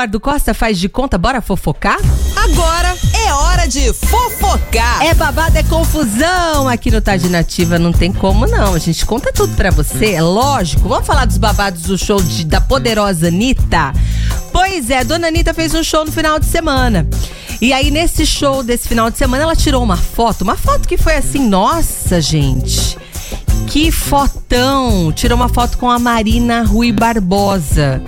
Eduardo Costa faz de conta, bora fofocar? Agora é hora de fofocar. É babado, é confusão aqui no Tarde Nativa, não tem como não. A gente conta tudo pra você, é lógico. Vamos falar dos babados do show de, da poderosa Anitta? Pois é, Dona Anitta fez um show no final de semana. E aí, nesse show desse final de semana, ela tirou uma foto, uma foto que foi assim, nossa, gente. Que fotão! Tirou uma foto com a Marina Rui Barbosa.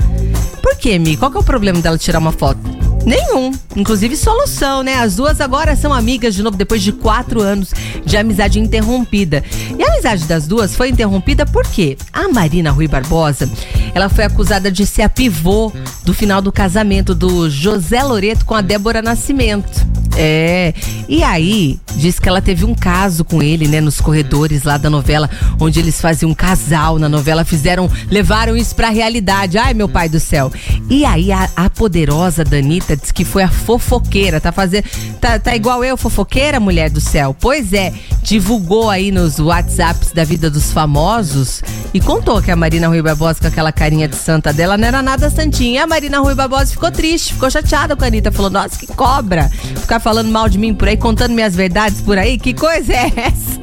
Por quê, Mi? Qual que é o problema dela tirar uma foto? Nenhum. Inclusive solução, né? As duas agora são amigas de novo depois de quatro anos de amizade interrompida. E a amizade das duas foi interrompida porque a Marina Rui Barbosa, ela foi acusada de ser a pivô do final do casamento do José Loreto com a Débora Nascimento. É. E aí, diz que ela teve um caso com ele, né, nos corredores lá da novela, onde eles faziam um casal na novela, fizeram, levaram isso pra realidade. Ai, meu pai do céu. E aí, a, a poderosa Danita diz que foi a fofoqueira, tá fazendo. Tá, tá igual eu, fofoqueira, mulher do céu. Pois é, divulgou aí nos WhatsApps da vida dos famosos e contou que a Marina Rui Barbosa, com aquela carinha de santa dela, não era nada santinha. E a Marina Rui Barbosa ficou triste, ficou chateada com a Anitta. Falou, nossa, que cobra. Ficar falando mal de mim por aí, contando minhas verdades por aí, que coisa é essa?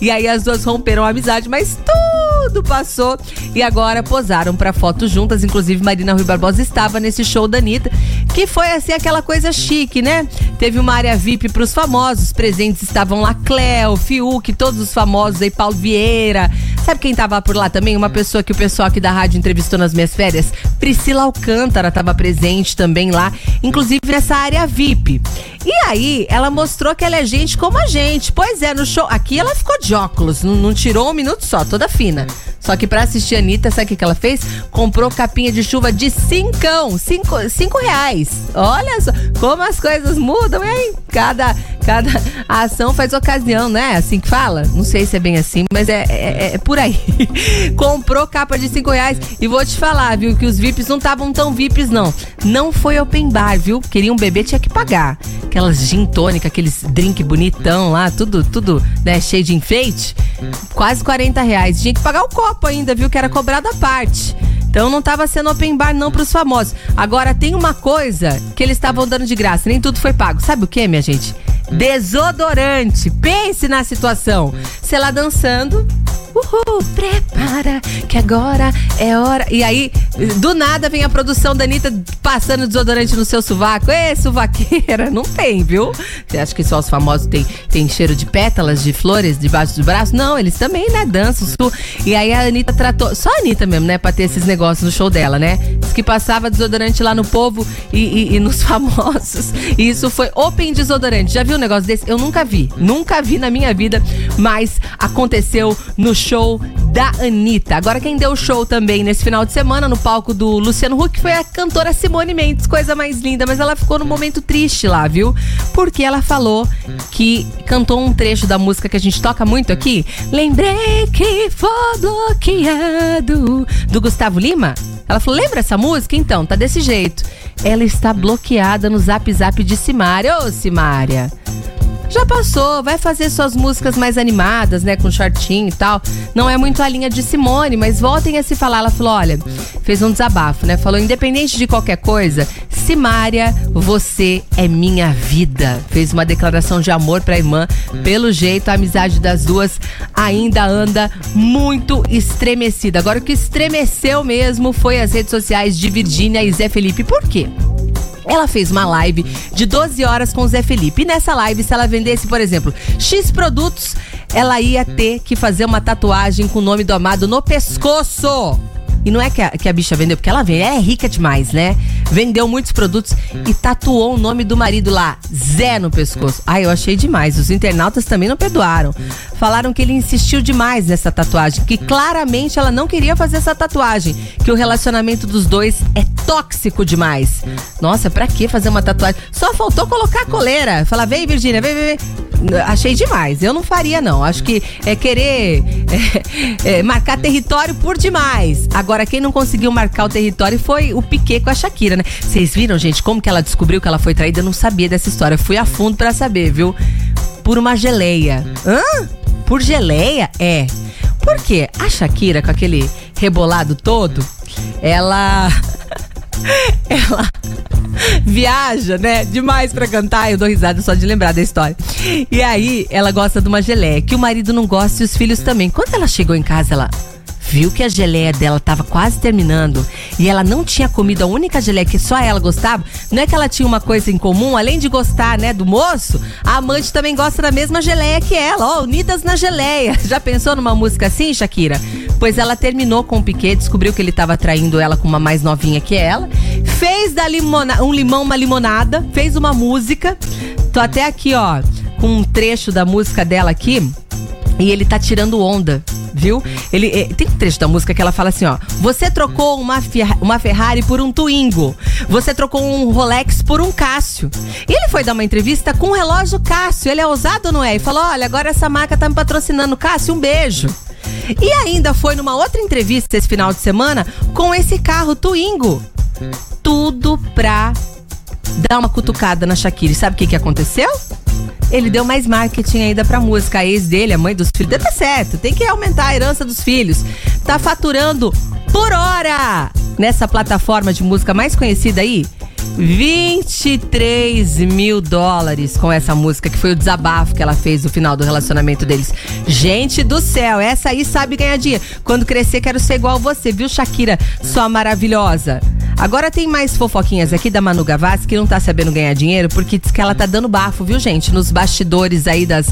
E aí as duas romperam a amizade, mas tudo passou e agora posaram para fotos juntas. Inclusive, Marina Rui Barbosa estava nesse show da Anitta, que foi assim aquela coisa chique, né? Teve uma área VIP para os famosos, presentes estavam lá Cleo, Fiuk, todos os famosos aí, Paulo Vieira. Sabe quem tava por lá também? Uma pessoa que o pessoal aqui da rádio entrevistou nas minhas férias? Priscila Alcântara estava presente também lá, inclusive nessa área VIP. E aí, ela mostrou que ela é gente como a gente. Pois é, no show. Aqui ela ficou de óculos, não, não tirou um minuto só, toda fina. Só que pra assistir a Anitta, sabe o que, ela fez? Comprou capinha de chuva de cincão, cinco, cinco reais. Olha só como as coisas mudam, hein? Cada, cada ação faz ocasião, né? Assim que fala? Não sei se é bem assim, mas é, é, é por aí. Comprou capa de cinco reais e vou te falar, viu? Que os VIPs não estavam tão VIPs, não. Não foi open bar, viu? Queriam beber, tinha que pagar. Aquelas gin tônica, aqueles drink bonitão lá, tudo, tudo, né? Cheio de enfeite. Quase 40 reais. Tinha que pagar o copo ainda, viu? Que era cobrado à parte. Então não estava sendo open bar não para os famosos. Agora tem uma coisa que eles estavam dando de graça, nem tudo foi pago. Sabe o que, minha gente? Desodorante. Pense na situação. Você lá dançando, Uhul, prepara que agora é hora. E aí, do nada vem a produção da Anitta passando desodorante no seu sovaco. Ê, suvaqueira, não tem, viu? Você acha que só os famosos têm tem cheiro de pétalas de flores debaixo do braço? Não, eles também, né? Dançam. Su... E aí a Anitta tratou. Só a Anitta mesmo, né? Pra ter esses negócios no show dela, né? Diz que passava desodorante lá no povo e, e, e nos famosos. E isso foi open desodorante. Já viu um negócio desse? Eu nunca vi. Nunca vi na minha vida, mas aconteceu no show show da Anitta. Agora, quem deu show também nesse final de semana no palco do Luciano Huck foi a cantora Simone Mendes, coisa mais linda, mas ela ficou num momento triste lá, viu? Porque ela falou que cantou um trecho da música que a gente toca muito aqui. Lembrei que foi bloqueado do Gustavo Lima. Ela falou: lembra essa música? Então, tá desse jeito. Ela está bloqueada no zap zap de Simária. Ô, Simária! Já passou, vai fazer suas músicas mais animadas, né? Com shortinho e tal. Não é muito a linha de Simone, mas voltem a se falar. Ela falou: olha, fez um desabafo, né? Falou: independente de qualquer coisa, Simária, você é minha vida. Fez uma declaração de amor pra irmã. Pelo jeito, a amizade das duas ainda anda muito estremecida. Agora, o que estremeceu mesmo foi as redes sociais de Virgínia e Zé Felipe. Por quê? Ela fez uma live de 12 horas com o Zé Felipe. E nessa live, se ela vendesse, por exemplo, X produtos, ela ia ter que fazer uma tatuagem com o nome do amado no pescoço. E não é que a, que a bicha vendeu, porque ela vende, ela é rica demais, né? Vendeu muitos produtos e tatuou o nome do marido lá, Zé, no pescoço. Ai, eu achei demais. Os internautas também não perdoaram. Falaram que ele insistiu demais nessa tatuagem, que claramente ela não queria fazer essa tatuagem, que o relacionamento dos dois é tóxico demais. Nossa, pra que fazer uma tatuagem? Só faltou colocar a coleira. Falar, vem, Virgínia, vem, vem, vem achei demais. Eu não faria, não. Acho que é querer é, é, marcar território por demais. Agora, quem não conseguiu marcar o território foi o Piquet com a Shakira, né? Vocês viram, gente, como que ela descobriu que ela foi traída? Eu não sabia dessa história. Eu fui a fundo para saber, viu? Por uma geleia. Hã? Por geleia? É. Por quê? A Shakira, com aquele rebolado todo, ela. ela viaja, né? Demais pra cantar. Eu dou risada só de lembrar da história. E aí, ela gosta de uma geleia, que o marido não gosta e os filhos também. Quando ela chegou em casa, ela viu que a geleia dela estava quase terminando e ela não tinha comido a única geleia que só ela gostava, não é que ela tinha uma coisa em comum, além de gostar, né, do moço, a amante também gosta da mesma geleia que ela, ó, unidas na geleia. Já pensou numa música assim, Shakira? Pois ela terminou com o Piquet, descobriu que ele estava traindo ela com uma mais novinha que ela, fez da limona, um limão uma limonada, fez uma música. Tô até aqui, ó, com um trecho da música dela aqui. E ele tá tirando onda viu? Ele é, tem um trecho da música que ela fala assim, ó: "Você trocou uma uma Ferrari por um Twingo. Você trocou um Rolex por um Cássio". E ele foi dar uma entrevista com um relógio Cássio. Ele é ousado, não é? E falou: "Olha, agora essa marca tá me patrocinando, Cássio, um beijo". E ainda foi numa outra entrevista esse final de semana com esse carro Twingo. Tudo pra dar uma cutucada na Shakira. E sabe o que, que aconteceu? Ele deu mais marketing ainda pra música. A ex dele, a mãe dos filhos, tá certo. Tem que aumentar a herança dos filhos. Tá faturando por hora nessa plataforma de música mais conhecida aí. 23 mil dólares com essa música, que foi o desabafo que ela fez no final do relacionamento deles. Gente do céu, essa aí sabe ganhar dinheiro. Quando crescer, quero ser igual você, viu, Shakira? Sua maravilhosa. Agora tem mais fofoquinhas aqui da Manu Gavassi que não tá sabendo ganhar dinheiro porque diz que ela tá dando bafo, viu, gente? Nos bastidores aí das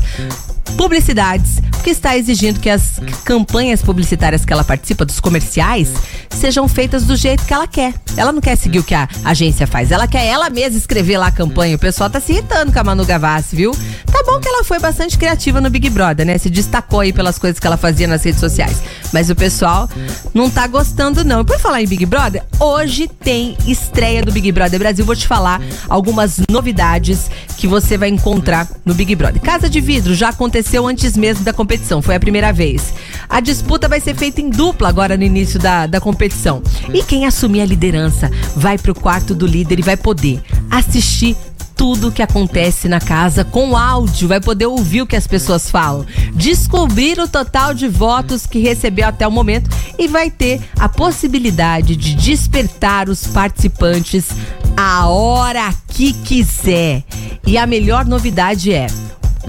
publicidades, que está exigindo que as campanhas publicitárias que ela participa, dos comerciais, sejam feitas do jeito que ela quer. Ela não quer seguir o que a agência faz, ela quer ela mesma escrever lá a campanha. O pessoal tá se irritando com a Manu Gavassi, viu? Tá bom que ela foi bastante criativa no Big Brother, né? Se destacou aí pelas coisas que ela fazia nas redes sociais. Mas o pessoal não tá gostando, não. E por falar em Big Brother, hoje tem estreia do Big Brother Brasil. Vou te falar algumas novidades que você vai encontrar no Big Brother. Casa de Vidro já aconteceu antes mesmo da competição, foi a primeira vez. A disputa vai ser feita em dupla agora no início da, da competição. E quem assumir a liderança vai pro quarto do líder e vai poder assistir tudo o que acontece na casa com áudio, vai poder ouvir o que as pessoas falam, descobrir o total de votos que recebeu até o momento e vai ter a possibilidade de despertar os participantes a hora que quiser. E a melhor novidade é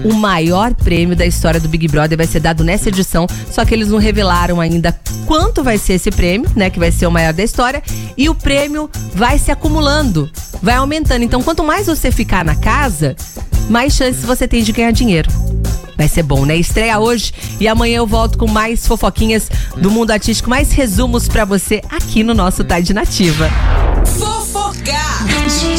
o maior prêmio da história do Big Brother vai ser dado nessa edição, só que eles não revelaram ainda quanto vai ser esse prêmio, né, que vai ser o maior da história, e o prêmio vai se acumulando, vai aumentando. Então, quanto mais você ficar na casa, mais chances você tem de ganhar dinheiro. Vai ser bom, né? Estreia hoje e amanhã eu volto com mais fofoquinhas do mundo artístico, mais resumos para você aqui no nosso Tide Nativa. Fofocar!